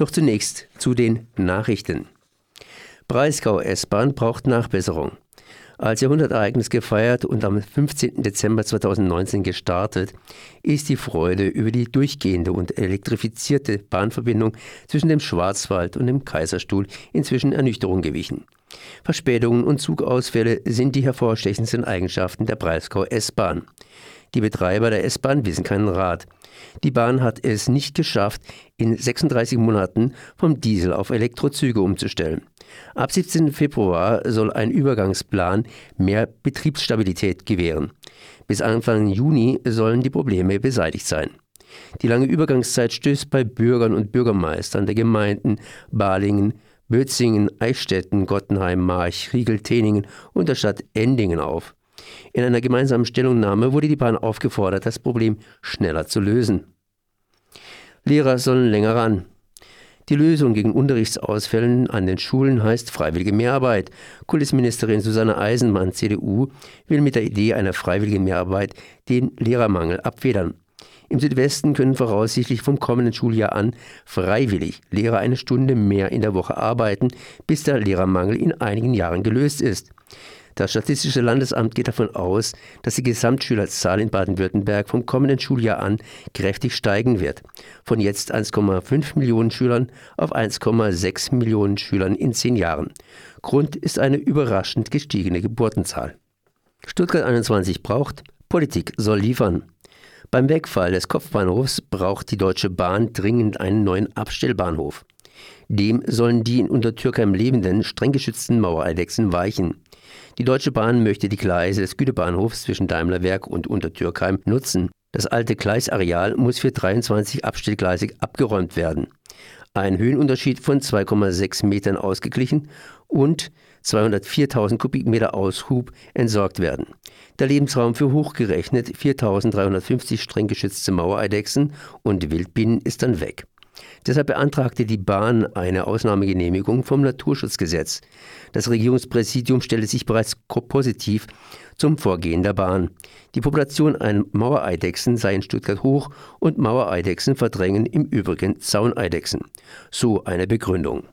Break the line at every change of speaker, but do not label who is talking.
Doch zunächst zu den Nachrichten. Breisgau S-Bahn braucht Nachbesserung. Als Jahrhundertereignis gefeiert und am 15. Dezember 2019 gestartet, ist die Freude über die durchgehende und elektrifizierte Bahnverbindung zwischen dem Schwarzwald und dem Kaiserstuhl inzwischen Ernüchterung gewichen. Verspätungen und Zugausfälle sind die hervorstechendsten Eigenschaften der Breisgau S-Bahn. Die Betreiber der S-Bahn wissen keinen Rat. Die Bahn hat es nicht geschafft, in 36 Monaten vom Diesel auf Elektrozüge umzustellen. Ab 17. Februar soll ein Übergangsplan mehr Betriebsstabilität gewähren. Bis Anfang Juni sollen die Probleme beseitigt sein. Die lange Übergangszeit stößt bei Bürgern und Bürgermeistern der Gemeinden Balingen, Bötzingen, Eichstätten, Gottenheim, March, Riegel, Teningen und der Stadt Endingen auf. In einer gemeinsamen Stellungnahme wurde die Bahn aufgefordert, das Problem schneller zu lösen. Lehrer sollen länger ran. Die Lösung gegen Unterrichtsausfällen an den Schulen heißt freiwillige Mehrarbeit. Kultusministerin Susanne Eisenmann, CDU, will mit der Idee einer freiwilligen Mehrarbeit den Lehrermangel abfedern. Im Südwesten können voraussichtlich vom kommenden Schuljahr an freiwillig Lehrer eine Stunde mehr in der Woche arbeiten, bis der Lehrermangel in einigen Jahren gelöst ist. Das Statistische Landesamt geht davon aus, dass die Gesamtschülerzahl in Baden-Württemberg vom kommenden Schuljahr an kräftig steigen wird. Von jetzt 1,5 Millionen Schülern auf 1,6 Millionen Schülern in zehn Jahren. Grund ist eine überraschend gestiegene Geburtenzahl. Stuttgart 21 braucht, Politik soll liefern. Beim Wegfall des Kopfbahnhofs braucht die Deutsche Bahn dringend einen neuen Abstellbahnhof. Dem sollen die in Untertürkheim lebenden, streng geschützten Mauereidechsen weichen. Die Deutsche Bahn möchte die Gleise des Güterbahnhofs zwischen Daimlerwerk und Untertürkheim nutzen. Das alte Gleisareal muss für 23 Abstellgleise abgeräumt werden. Ein Höhenunterschied von 2,6 Metern ausgeglichen und 204.000 Kubikmeter Aushub entsorgt werden. Der Lebensraum für hochgerechnet 4.350 streng geschützte Mauereidechsen und Wildbienen ist dann weg. Deshalb beantragte die Bahn eine Ausnahmegenehmigung vom Naturschutzgesetz. Das Regierungspräsidium stellte sich bereits positiv zum Vorgehen der Bahn. Die Population an Mauereidechsen sei in Stuttgart hoch und Mauereidechsen verdrängen im Übrigen Zauneidechsen. So eine Begründung.